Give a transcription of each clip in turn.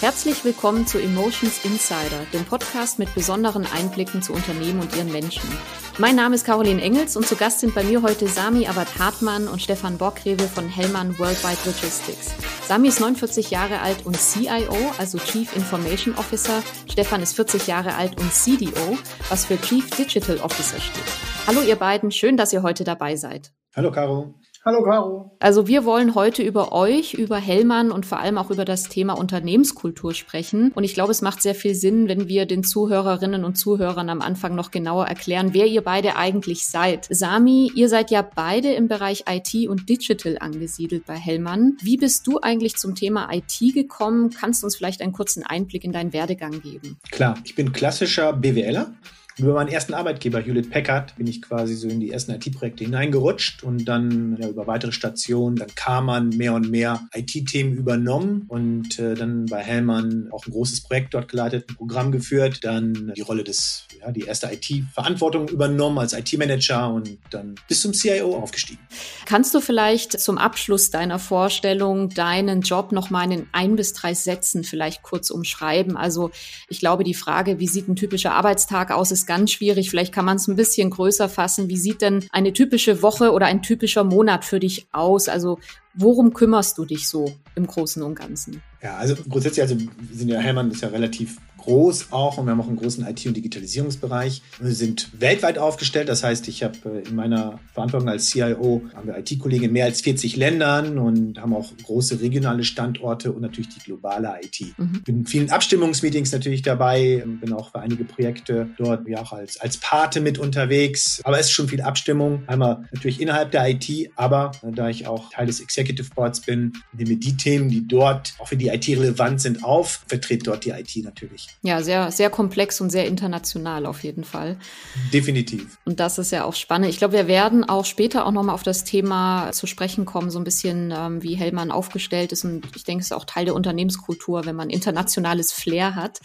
Herzlich willkommen zu Emotions Insider, dem Podcast mit besonderen Einblicken zu Unternehmen und ihren Menschen. Mein Name ist Caroline Engels und zu Gast sind bei mir heute Sami Abad Hartmann und Stefan Borgrewe von Hellmann Worldwide Logistics. Sami ist 49 Jahre alt und CIO, also Chief Information Officer. Stefan ist 40 Jahre alt und CDO, was für Chief Digital Officer steht. Hallo ihr beiden, schön, dass ihr heute dabei seid. Hallo Caro. Hallo Caro. Also wir wollen heute über euch, über Hellmann und vor allem auch über das Thema Unternehmenskultur sprechen. Und ich glaube, es macht sehr viel Sinn, wenn wir den Zuhörerinnen und Zuhörern am Anfang noch genauer erklären, wer ihr beide eigentlich seid. Sami, ihr seid ja beide im Bereich IT und Digital angesiedelt bei Hellmann. Wie bist du eigentlich zum Thema IT gekommen? Kannst du uns vielleicht einen kurzen Einblick in deinen Werdegang geben? Klar, ich bin klassischer BWLer über meinen ersten Arbeitgeber Hewlett Packard bin ich quasi so in die ersten IT-Projekte hineingerutscht und dann ja, über weitere Stationen, dann kam man mehr und mehr IT-Themen übernommen und äh, dann bei Hellmann auch ein großes Projekt dort geleitet, ein Programm geführt, dann die Rolle des, ja, die erste IT-Verantwortung übernommen als IT-Manager und dann bis zum CIO aufgestiegen. Kannst du vielleicht zum Abschluss deiner Vorstellung deinen Job noch mal in ein bis drei Sätzen vielleicht kurz umschreiben? Also ich glaube, die Frage, wie sieht ein typischer Arbeitstag aus, ist ganz schwierig. Vielleicht kann man es ein bisschen größer fassen. Wie sieht denn eine typische Woche oder ein typischer Monat für dich aus? Also worum kümmerst du dich so im Großen und Ganzen? Ja, also grundsätzlich, also sind ja Hellmann ist ja relativ groß auch und wir haben auch einen großen IT- und Digitalisierungsbereich. Wir sind weltweit aufgestellt, das heißt, ich habe äh, in meiner Verantwortung als CIO haben wir IT-Kollegen in mehr als 40 Ländern und haben auch große regionale Standorte und natürlich die globale IT. Mhm. Bin in vielen Abstimmungsmeetings natürlich dabei, bin auch für einige Projekte dort ja auch als, als Pate mit unterwegs, aber es ist schon viel Abstimmung. Einmal natürlich innerhalb der IT, aber äh, da ich auch Teil des Executive Boards bin, nehme die Themen, die dort auch für die IT relevant sind, auf, vertrete dort die IT natürlich. Ja, sehr, sehr komplex und sehr international auf jeden Fall. Definitiv. Und das ist ja auch spannend. Ich glaube, wir werden auch später auch nochmal auf das Thema zu sprechen kommen, so ein bisschen, ähm, wie Hellmann aufgestellt ist. Und ich denke, es ist auch Teil der Unternehmenskultur, wenn man internationales Flair hat.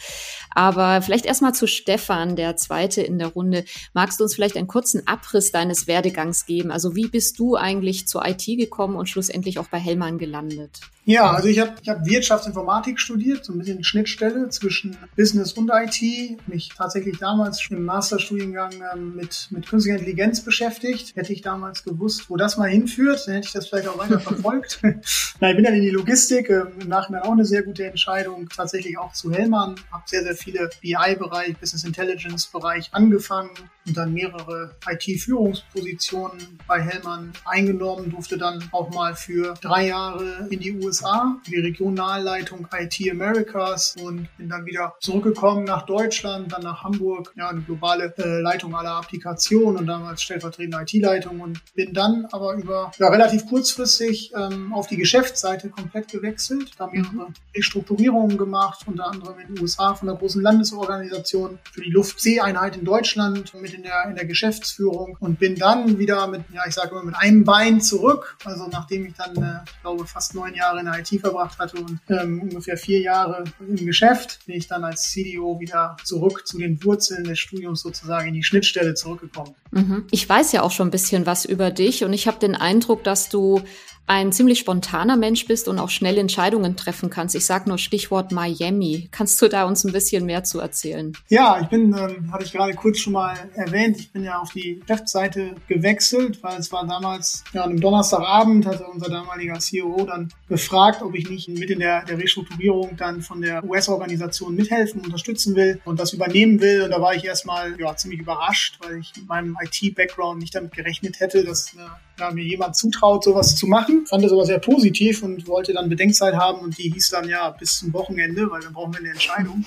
Aber vielleicht erstmal zu Stefan, der zweite in der Runde. Magst du uns vielleicht einen kurzen Abriss deines Werdegangs geben? Also wie bist du eigentlich zur IT gekommen und schlussendlich auch bei Hellmann gelandet? Ja, also ich habe ich hab Wirtschaftsinformatik studiert, so ein bisschen Schnittstelle zwischen Business und IT. Mich tatsächlich damals im Masterstudiengang ähm, mit, mit künstlicher Intelligenz beschäftigt. Hätte ich damals gewusst, wo das mal hinführt, dann hätte ich das vielleicht auch weiter verfolgt. Na, ich bin dann in die Logistik, äh, im Nachhinein auch eine sehr gute Entscheidung, tatsächlich auch zu Hellmann. Habe sehr, sehr viele BI-Bereich, Business Intelligence-Bereich angefangen und dann mehrere IT-Führungspositionen bei Hellmann eingenommen, durfte dann auch mal für drei Jahre in die USA USA, die Regionalleitung IT Americas und bin dann wieder zurückgekommen nach Deutschland, dann nach Hamburg, ja, eine globale äh, Leitung aller Applikationen und damals stellvertretende IT-Leitung und bin dann aber über ja, relativ kurzfristig ähm, auf die Geschäftsseite komplett gewechselt, da mehrere Restrukturierungen gemacht, unter anderem in den USA von der großen Landesorganisation für die Luft-See-Einheit in Deutschland mit in der, in der Geschäftsführung und bin dann wieder mit, ja, ich sage immer mit einem Bein zurück, also nachdem ich dann, äh, ich glaube, fast neun Jahre in der IT verbracht hatte und ähm, ungefähr vier Jahre im Geschäft, bin ich dann als CDO wieder zurück zu den Wurzeln des Studiums sozusagen in die Schnittstelle zurückgekommen. Mhm. Ich weiß ja auch schon ein bisschen was über dich und ich habe den Eindruck, dass du ein ziemlich spontaner Mensch bist und auch schnell Entscheidungen treffen kannst. Ich sage nur Stichwort Miami. Kannst du da uns ein bisschen mehr zu erzählen? Ja, ich bin, ähm, hatte ich gerade kurz schon mal erwähnt, ich bin ja auf die Geschäftsseite gewechselt, weil es war damals, ja, an einem Donnerstagabend hatte unser damaliger CEO dann gefragt, ob ich nicht mit in der, der Restrukturierung dann von der US-Organisation mithelfen, unterstützen will und das übernehmen will. Und da war ich erstmal ja, ziemlich überrascht, weil ich mit meinem IT-Background nicht damit gerechnet hätte, dass äh, ja, mir jemand zutraut, sowas zu machen. Fand das aber sehr positiv und wollte dann Bedenkzeit haben und die hieß dann ja bis zum Wochenende, weil dann brauchen wir eine Entscheidung.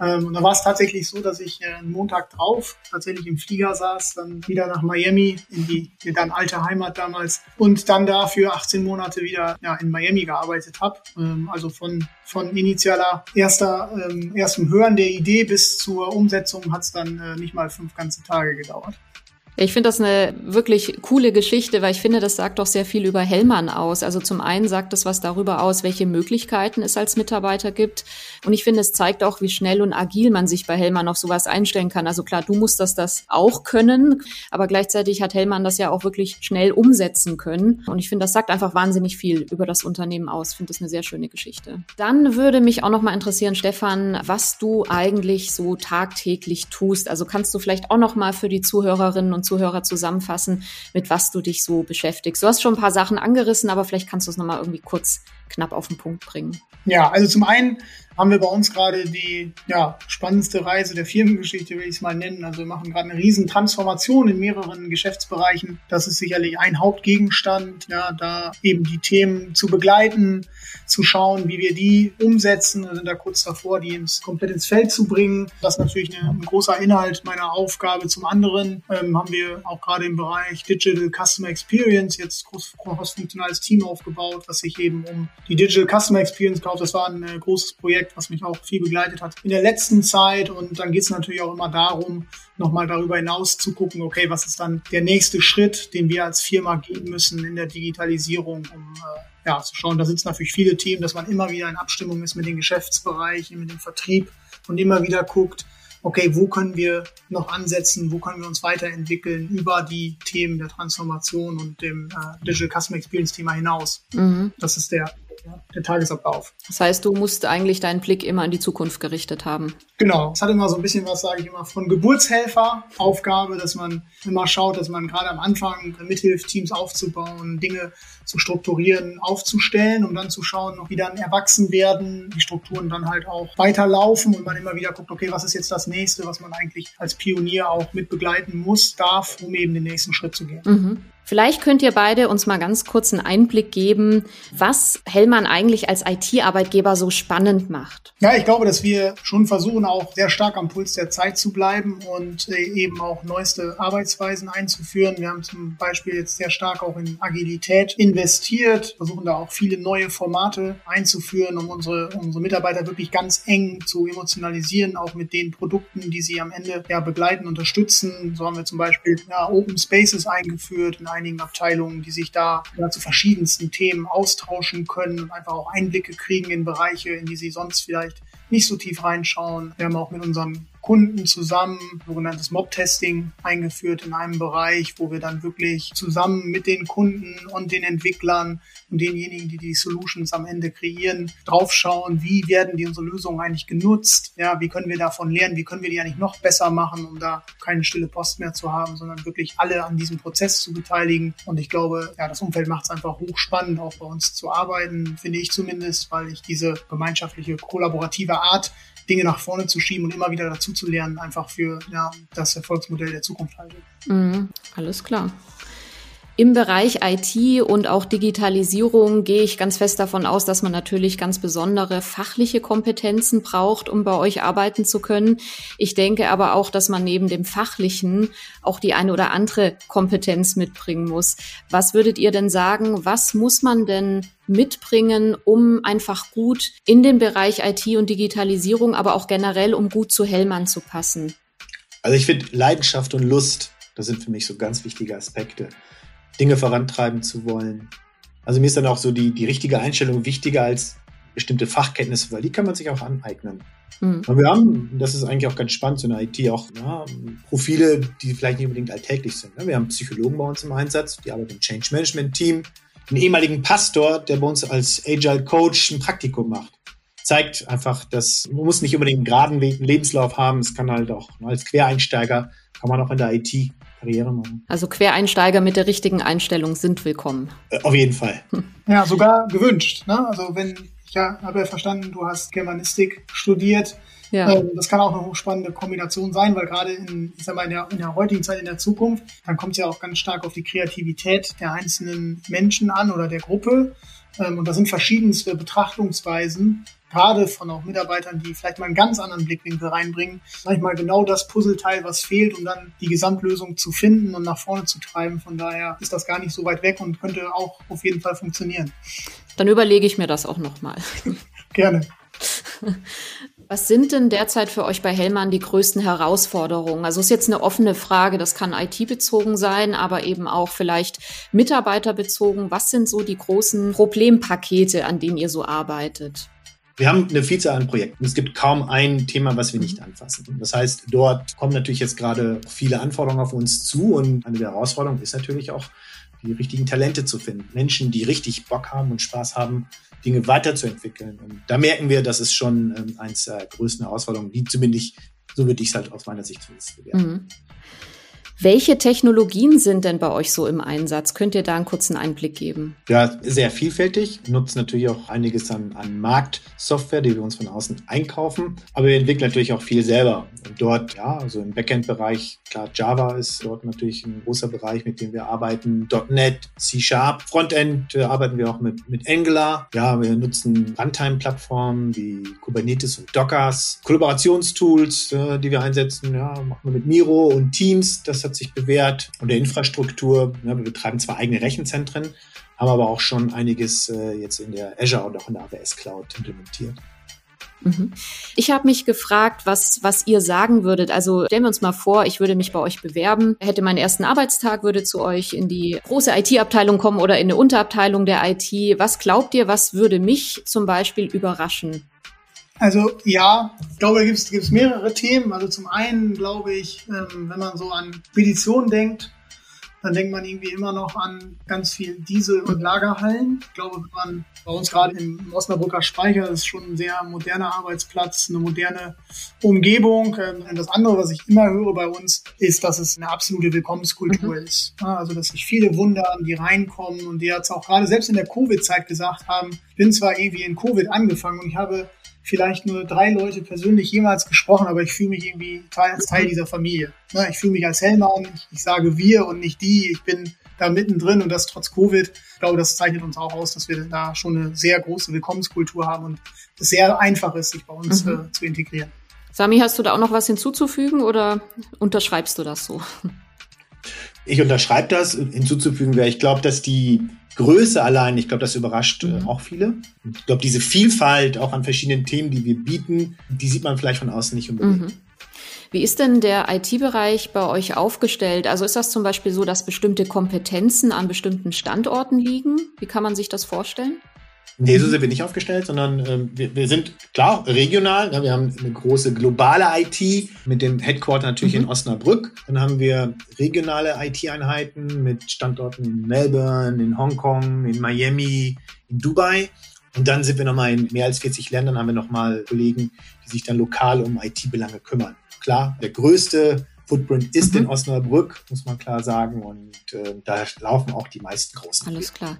Ähm, und da war es tatsächlich so, dass ich äh, Montag drauf tatsächlich im Flieger saß, dann wieder nach Miami, in die, in dann alte Heimat damals und dann da für 18 Monate wieder ja, in Miami gearbeitet habe. Ähm, also von, von initialer erster, ähm, erstem Hören der Idee bis zur Umsetzung hat es dann äh, nicht mal fünf ganze Tage gedauert. Ich finde das eine wirklich coole Geschichte, weil ich finde, das sagt doch sehr viel über Hellmann aus. Also zum einen sagt es was darüber aus, welche Möglichkeiten es als Mitarbeiter gibt. Und ich finde, es zeigt auch, wie schnell und agil man sich bei Hellmann auf sowas einstellen kann. Also klar, du musst das, das auch können, aber gleichzeitig hat Hellmann das ja auch wirklich schnell umsetzen können. Und ich finde, das sagt einfach wahnsinnig viel über das Unternehmen aus. Ich finde das eine sehr schöne Geschichte. Dann würde mich auch noch mal interessieren, Stefan, was du eigentlich so tagtäglich tust. Also kannst du vielleicht auch noch mal für die Zuhörerinnen und Zuhörer zusammenfassen, mit was du dich so beschäftigst. Du hast schon ein paar Sachen angerissen, aber vielleicht kannst du es nochmal irgendwie kurz knapp auf den Punkt bringen. Ja, also zum einen haben wir bei uns gerade die ja, spannendste Reise der Firmengeschichte, will ich es mal nennen. Also wir machen gerade eine riesen Transformation in mehreren Geschäftsbereichen. Das ist sicherlich ein Hauptgegenstand, ja, da eben die Themen zu begleiten, zu schauen, wie wir die umsetzen. Wir sind da kurz davor, die ins, komplett ins Feld zu bringen. Das ist natürlich eine, ein großer Inhalt meiner Aufgabe. Zum anderen ähm, haben wir auch gerade im Bereich Digital Customer Experience jetzt groß, cross-funktionales Team aufgebaut, was sich eben um die Digital Customer Experience kauft. Das war ein äh, großes Projekt, was mich auch viel begleitet hat in der letzten Zeit. Und dann geht es natürlich auch immer darum, nochmal darüber hinaus zu gucken, okay, was ist dann der nächste Schritt, den wir als Firma gehen müssen in der Digitalisierung, um äh, ja, zu schauen. Da sitzen natürlich viele Themen, dass man immer wieder in Abstimmung ist mit den Geschäftsbereichen, mit dem Vertrieb und immer wieder guckt, okay, wo können wir noch ansetzen, wo können wir uns weiterentwickeln über die Themen der Transformation und dem äh, Digital Customer Experience Thema hinaus. Mhm. Das ist der ja, der Tagesablauf. Das heißt, du musst eigentlich deinen Blick immer in die Zukunft gerichtet haben. Genau. Es hat immer so ein bisschen was, sage ich immer, von Geburtshelfer Aufgabe, dass man immer schaut, dass man gerade am Anfang mithilft, Teams aufzubauen, Dinge zu strukturieren, aufzustellen, um dann zu schauen, wie dann erwachsen werden, die Strukturen dann halt auch weiterlaufen und man immer wieder guckt, okay, was ist jetzt das nächste, was man eigentlich als Pionier auch mit begleiten muss, darf, um eben den nächsten Schritt zu gehen. Mhm. Vielleicht könnt ihr beide uns mal ganz kurz einen Einblick geben, was Hellmann eigentlich als IT-Arbeitgeber so spannend macht. Ja, ich glaube, dass wir schon versuchen, auch sehr stark am Puls der Zeit zu bleiben und äh, eben auch neueste Arbeitsweisen einzuführen. Wir haben zum Beispiel jetzt sehr stark auch in Agilität investiert, versuchen da auch viele neue Formate einzuführen, um unsere, unsere Mitarbeiter wirklich ganz eng zu emotionalisieren, auch mit den Produkten, die sie am Ende ja begleiten, unterstützen. So haben wir zum Beispiel ja, Open Spaces eingeführt in einigen Abteilungen, die sich da ja, zu verschiedensten Themen austauschen können und einfach auch Einblicke kriegen in Bereiche, in die sie sonst vielleicht nicht so tief reinschauen. Wir haben auch mit unseren Kunden zusammen sogenanntes Mob-Testing eingeführt in einem Bereich, wo wir dann wirklich zusammen mit den Kunden und den Entwicklern und denjenigen, die die Solutions am Ende kreieren, draufschauen, wie werden die unsere Lösungen eigentlich genutzt, ja, wie können wir davon lernen, wie können wir die eigentlich noch besser machen, um da keine stille Post mehr zu haben, sondern wirklich alle an diesem Prozess zu beteiligen. Und ich glaube, ja, das Umfeld macht es einfach hochspannend, auch bei uns zu arbeiten, finde ich zumindest, weil ich diese gemeinschaftliche, kollaborative Art Dinge nach vorne zu schieben und immer wieder dazu zu lernen, einfach für ja, das Erfolgsmodell der Zukunft halte. Mhm, alles klar. Im Bereich IT und auch Digitalisierung gehe ich ganz fest davon aus, dass man natürlich ganz besondere fachliche Kompetenzen braucht, um bei euch arbeiten zu können. Ich denke aber auch, dass man neben dem fachlichen auch die eine oder andere Kompetenz mitbringen muss. Was würdet ihr denn sagen, was muss man denn mitbringen, um einfach gut in den Bereich IT und Digitalisierung, aber auch generell, um gut zu Hellmann zu passen? Also ich finde Leidenschaft und Lust, das sind für mich so ganz wichtige Aspekte. Dinge vorantreiben zu wollen. Also mir ist dann auch so die, die richtige Einstellung wichtiger als bestimmte Fachkenntnisse, weil die kann man sich auch aneignen. Mhm. Und wir haben, das ist eigentlich auch ganz spannend, so in der IT auch ja, Profile, die vielleicht nicht unbedingt alltäglich sind. Ne? Wir haben Psychologen bei uns im Einsatz, die arbeiten im Change Management Team, einen ehemaligen Pastor, der bei uns als Agile Coach ein Praktikum macht. Zeigt einfach, dass man muss nicht unbedingt einen geraden Lebenslauf haben, es kann halt auch als Quereinsteiger, kann man auch in der IT Karriere machen. Also Quereinsteiger mit der richtigen Einstellung sind willkommen. Äh, auf jeden Fall. Ja, sogar gewünscht. Ne? Also wenn, ich ja, habe ja verstanden, du hast Germanistik studiert. Ja. Ähm, das kann auch eine hochspannende Kombination sein, weil gerade in, ich sag mal, in der, in der heutigen Zeit, in der Zukunft, dann kommt es ja auch ganz stark auf die Kreativität der einzelnen Menschen an oder der Gruppe. Ähm, und da sind verschiedenste Betrachtungsweisen, gerade von auch Mitarbeitern, die vielleicht mal einen ganz anderen Blickwinkel reinbringen, manchmal genau das Puzzleteil, was fehlt, um dann die Gesamtlösung zu finden und nach vorne zu treiben. Von daher ist das gar nicht so weit weg und könnte auch auf jeden Fall funktionieren. Dann überlege ich mir das auch nochmal. Gerne. Was sind denn derzeit für euch bei Hellmann die größten Herausforderungen? Also ist jetzt eine offene Frage, das kann IT-bezogen sein, aber eben auch vielleicht mitarbeiterbezogen. Was sind so die großen Problempakete, an denen ihr so arbeitet? Wir haben eine Vielzahl an Projekten. Es gibt kaum ein Thema, was wir nicht anfassen. Das heißt, dort kommen natürlich jetzt gerade viele Anforderungen auf uns zu und eine der Herausforderungen ist natürlich auch, die richtigen Talente zu finden. Menschen, die richtig Bock haben und Spaß haben, Dinge weiterzuentwickeln. Und da merken wir, das ist schon ähm, eins der größten Herausforderungen, die zumindest, so würde ich es halt aus meiner Sicht zumindest bewerten. Mhm. Welche Technologien sind denn bei euch so im Einsatz? Könnt ihr da einen kurzen Einblick geben? Ja, sehr vielfältig. Wir nutzen natürlich auch einiges an, an Marktsoftware, die wir uns von außen einkaufen. Aber wir entwickeln natürlich auch viel selber. Und dort, ja, also im Backend-Bereich, klar, Java ist dort natürlich ein großer Bereich, mit dem wir arbeiten. .NET, C-Sharp. Frontend äh, arbeiten wir auch mit, mit Angular. Ja, wir nutzen Runtime-Plattformen wie Kubernetes und Dockers. Kollaborationstools, äh, die wir einsetzen, ja, machen wir mit Miro und Teams. Das hat sich bewährt. Und der Infrastruktur, ja, wir betreiben zwar eigene Rechenzentren, haben aber auch schon einiges äh, jetzt in der Azure und auch in der AWS Cloud implementiert. Mhm. Ich habe mich gefragt, was, was ihr sagen würdet. Also stellen wir uns mal vor, ich würde mich bei euch bewerben, hätte meinen ersten Arbeitstag, würde zu euch in die große IT-Abteilung kommen oder in eine Unterabteilung der IT. Was glaubt ihr, was würde mich zum Beispiel überraschen? Also ja, ich glaube, da gibt es mehrere Themen. Also zum einen glaube ich, ähm, wenn man so an Speditionen denkt, dann denkt man irgendwie immer noch an ganz viel Diesel- und Lagerhallen. Ich glaube, wenn man bei uns gerade im Osnabrücker Speicher das ist schon ein sehr moderner Arbeitsplatz, eine moderne Umgebung. Ähm, und das andere, was ich immer höre bei uns, ist, dass es eine absolute Willkommenskultur mhm. ist. Also, dass sich viele wundern, die reinkommen und die jetzt auch gerade selbst in der Covid-Zeit gesagt haben, ich bin zwar irgendwie in Covid angefangen und ich habe vielleicht nur drei Leute persönlich jemals gesprochen, aber ich fühle mich irgendwie als Teil dieser Familie. Ne, ich fühle mich als Hellmann, ich sage wir und nicht die, ich bin da mittendrin und das trotz Covid. Ich glaube, das zeichnet uns auch aus, dass wir da schon eine sehr große Willkommenskultur haben und es sehr einfach ist, sich bei uns mhm. äh, zu integrieren. Sami, hast du da auch noch was hinzuzufügen oder unterschreibst du das so? Ich unterschreibe das. Hinzuzufügen wäre, ich glaube, dass die Größe allein, ich glaube, das überrascht äh, mhm. auch viele. Ich glaube, diese Vielfalt auch an verschiedenen Themen, die wir bieten, die sieht man vielleicht von außen nicht unbedingt. Mhm. Wie ist denn der IT-Bereich bei euch aufgestellt? Also ist das zum Beispiel so, dass bestimmte Kompetenzen an bestimmten Standorten liegen? Wie kann man sich das vorstellen? Nee, so sind wir nicht aufgestellt, sondern ähm, wir, wir sind klar regional. Ja, wir haben eine große globale IT mit dem Headquarter natürlich mhm. in Osnabrück. Dann haben wir regionale IT-Einheiten mit Standorten in Melbourne, in Hongkong, in Miami, in Dubai. Und dann sind wir nochmal in mehr als 40 Ländern, haben wir nochmal Kollegen, die sich dann lokal um IT-Belange kümmern. Klar, der größte Footprint ist mhm. in Osnabrück, muss man klar sagen. Und äh, da laufen auch die meisten großen. Alles klar.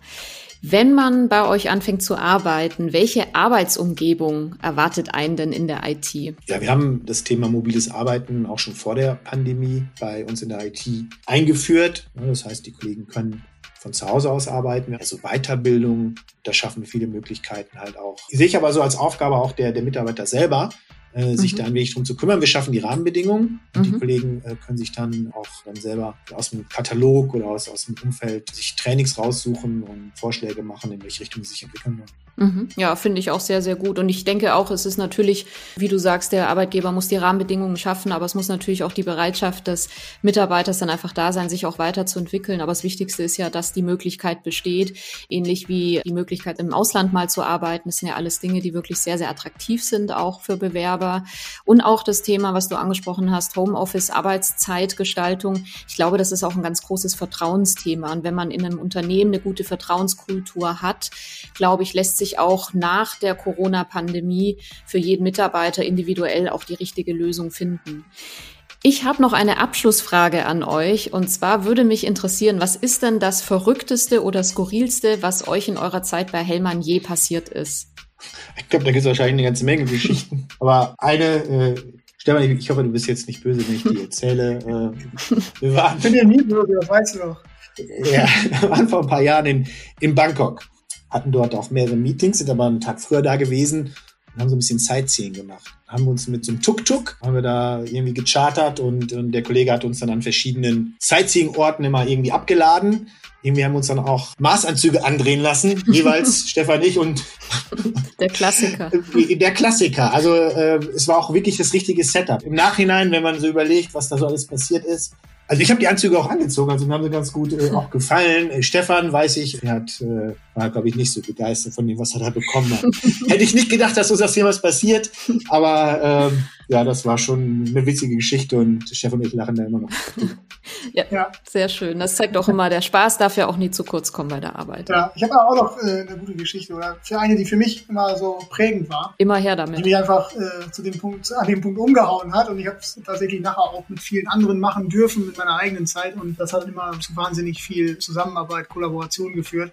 Wenn man bei euch anfängt zu arbeiten, welche Arbeitsumgebung erwartet einen denn in der IT? Ja, wir haben das Thema mobiles Arbeiten auch schon vor der Pandemie bei uns in der IT eingeführt. Das heißt, die Kollegen können von zu Hause aus arbeiten, also Weiterbildung, da schaffen wir viele Möglichkeiten halt auch. Die sehe ich aber so als Aufgabe auch der, der Mitarbeiter selber, äh, sich mhm. da ein wenig drum zu kümmern. Wir schaffen die Rahmenbedingungen und mhm. die Kollegen äh, können sich dann auch dann selber aus dem Katalog oder aus, aus dem Umfeld sich Trainings raussuchen und Vorschläge machen, in welche Richtung sie sich entwickeln wollen. Mhm. Ja, finde ich auch sehr, sehr gut. Und ich denke auch, es ist natürlich, wie du sagst, der Arbeitgeber muss die Rahmenbedingungen schaffen, aber es muss natürlich auch die Bereitschaft des Mitarbeiters dann einfach da sein, sich auch weiterzuentwickeln. Aber das Wichtigste ist ja, dass die Möglichkeit besteht, ähnlich wie die Möglichkeit im Ausland mal zu arbeiten. Das sind ja alles Dinge, die wirklich sehr, sehr attraktiv sind, auch für Bewerber. Und auch das Thema, was du angesprochen hast, Homeoffice, Arbeitszeitgestaltung. Ich glaube, das ist auch ein ganz großes Vertrauensthema. Und wenn man in einem Unternehmen eine gute Vertrauenskultur hat, glaube ich, lässt sich sich auch nach der Corona-Pandemie für jeden Mitarbeiter individuell auch die richtige Lösung finden. Ich habe noch eine Abschlussfrage an euch und zwar würde mich interessieren, was ist denn das Verrückteste oder Skurrilste, was euch in eurer Zeit bei Hellmann je passiert ist? Ich glaube, da gibt es wahrscheinlich eine ganze Menge Geschichten. Aber eine, äh, Stefan, ich hoffe, du bist jetzt nicht böse, wenn ich die erzähle. Äh, wir waren, ich bin ja nie böse, das weißt du doch. Ja, wir waren vor ein paar Jahren in, in Bangkok hatten dort auch mehrere Meetings, sind aber einen Tag früher da gewesen und haben so ein bisschen Sightseeing gemacht. Haben uns mit so einem Tuk-Tuk, haben wir da irgendwie gechartert und, und der Kollege hat uns dann an verschiedenen Sightseeing-Orten immer irgendwie abgeladen. Irgendwie haben wir uns dann auch Maßanzüge andrehen lassen, jeweils Stefan, ich und Der Klassiker. Der Klassiker. Also äh, es war auch wirklich das richtige Setup. Im Nachhinein, wenn man so überlegt, was da so alles passiert ist, also ich habe die Anzüge auch angezogen, also mir haben sie ganz gut äh, auch gefallen. Äh, Stefan, weiß ich, er hat, äh, war, glaube ich, nicht so begeistert von dem, was er da bekommen hat. Hätte ich nicht gedacht, dass uns das hier was passiert, aber ähm, ja, das war schon eine witzige Geschichte und Stefan und ich lachen da immer noch. ja, ja, sehr schön. Das zeigt auch immer, der Spaß darf ja auch nie zu kurz kommen bei der Arbeit. Ja, ich habe auch noch äh, eine gute Geschichte oder für eine, die für mich immer so prägend war. Immer her damit. Die mich einfach äh, zu dem Punkt, an dem Punkt umgehauen hat und ich habe es tatsächlich nachher auch mit vielen anderen machen dürfen in meiner eigenen Zeit und das hat immer zu wahnsinnig viel Zusammenarbeit, Kollaboration geführt.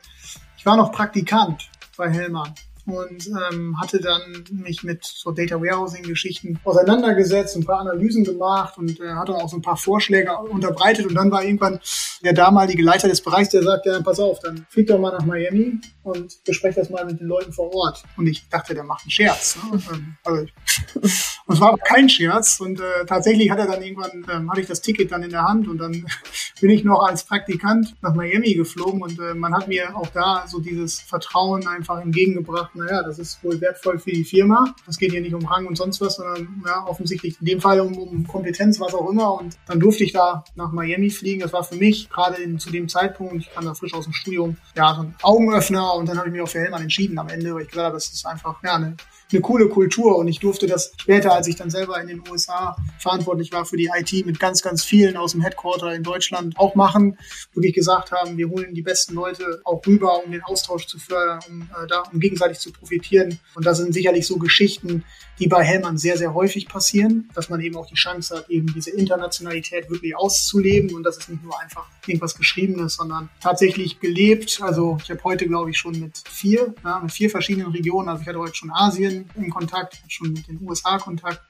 Ich war noch Praktikant bei Hellmann und ähm, hatte dann mich mit so Data Warehousing Geschichten auseinandergesetzt, ein paar Analysen gemacht und äh, hatte auch so ein paar Vorschläge unterbreitet und dann war irgendwann der damalige Leiter des Bereichs, der sagte, ja, pass auf, dann flieg doch mal nach Miami und bespreche das mal mit den Leuten vor Ort. Und ich dachte, der macht einen Scherz. Ne? Ähm, also, und es war aber kein Scherz und äh, tatsächlich hat er dann irgendwann, ähm, hatte ich das Ticket dann in der Hand und dann bin ich noch als Praktikant nach Miami geflogen und äh, man hat mir auch da so dieses Vertrauen einfach entgegengebracht, naja, das ist wohl wertvoll für die Firma. Das geht hier nicht um Rang und sonst was, sondern ja, offensichtlich in dem Fall um, um Kompetenz, was auch immer. Und dann durfte ich da nach Miami fliegen. Das war für mich gerade zu dem Zeitpunkt, ich kam da frisch aus dem Studium, ja, so ein Augenöffner. Und dann habe ich mich auch für Hellmann entschieden am Ende, weil ich habe, das ist einfach ja, eine eine coole Kultur und ich durfte das später, als ich dann selber in den USA verantwortlich war für die IT mit ganz, ganz vielen aus dem Headquarter in Deutschland auch machen, wirklich gesagt haben, wir holen die besten Leute auch rüber, um den Austausch zu fördern, um äh, da um gegenseitig zu profitieren. Und das sind sicherlich so Geschichten, die bei Hellmann sehr, sehr häufig passieren, dass man eben auch die Chance hat, eben diese Internationalität wirklich auszuleben und das ist nicht nur einfach irgendwas Geschriebenes, sondern tatsächlich gelebt. Also ich habe heute, glaube ich, schon mit vier, ja, mit vier verschiedenen Regionen, also ich hatte heute schon Asien in Kontakt, schon mit den USA Kontakt,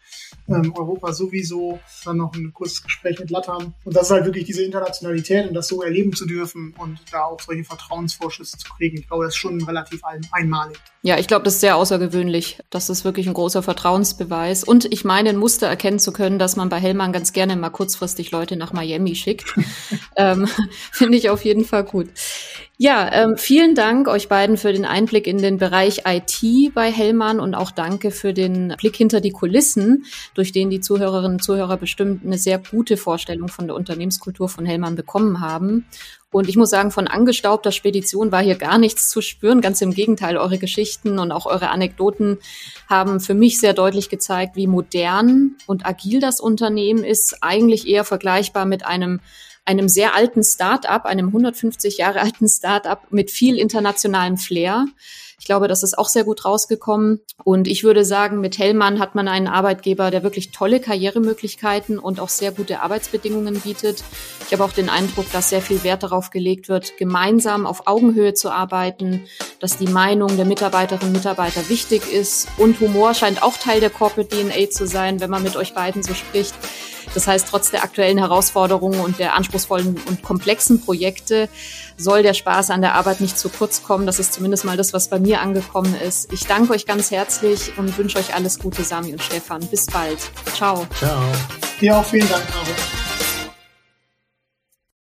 ähm, Europa sowieso, dann noch ein kurzes Gespräch mit Latam. Und das ist halt wirklich diese Internationalität und das so erleben zu dürfen und da auch solche Vertrauensvorschüsse zu kriegen. Ich glaube, das ist schon relativ einmalig. Ja, ich glaube, das ist sehr außergewöhnlich. Das ist wirklich ein großer Vertrauensbeweis. Und ich meine, ein Muster erkennen zu können, dass man bei Hellmann ganz gerne mal kurzfristig Leute nach Miami schickt. ähm, Finde ich auf jeden Fall gut. Ja, ähm, vielen Dank euch beiden für den Einblick in den Bereich IT bei Hellmann und auch danke für den Blick hinter die Kulissen, durch den die Zuhörerinnen und Zuhörer bestimmt eine sehr gute Vorstellung von der Unternehmenskultur von Hellmann bekommen haben. Und ich muss sagen, von angestaubter Spedition war hier gar nichts zu spüren. Ganz im Gegenteil, eure Geschichten und auch eure Anekdoten haben für mich sehr deutlich gezeigt, wie modern und agil das Unternehmen ist. Eigentlich eher vergleichbar mit einem einem sehr alten Start-up, einem 150 Jahre alten Start-up mit viel internationalem Flair. Ich glaube, das ist auch sehr gut rausgekommen. Und ich würde sagen, mit Hellmann hat man einen Arbeitgeber, der wirklich tolle Karrieremöglichkeiten und auch sehr gute Arbeitsbedingungen bietet. Ich habe auch den Eindruck, dass sehr viel Wert darauf gelegt wird, gemeinsam auf Augenhöhe zu arbeiten, dass die Meinung der Mitarbeiterinnen und Mitarbeiter wichtig ist. Und Humor scheint auch Teil der Corporate DNA zu sein, wenn man mit euch beiden so spricht. Das heißt, trotz der aktuellen Herausforderungen und der anspruchsvollen und komplexen Projekte soll der Spaß an der Arbeit nicht zu kurz kommen. Das ist zumindest mal das, was bei mir angekommen ist. Ich danke euch ganz herzlich und wünsche euch alles Gute, Sami und Stefan. Bis bald. Ciao. Ciao. Dir auch vielen Dank.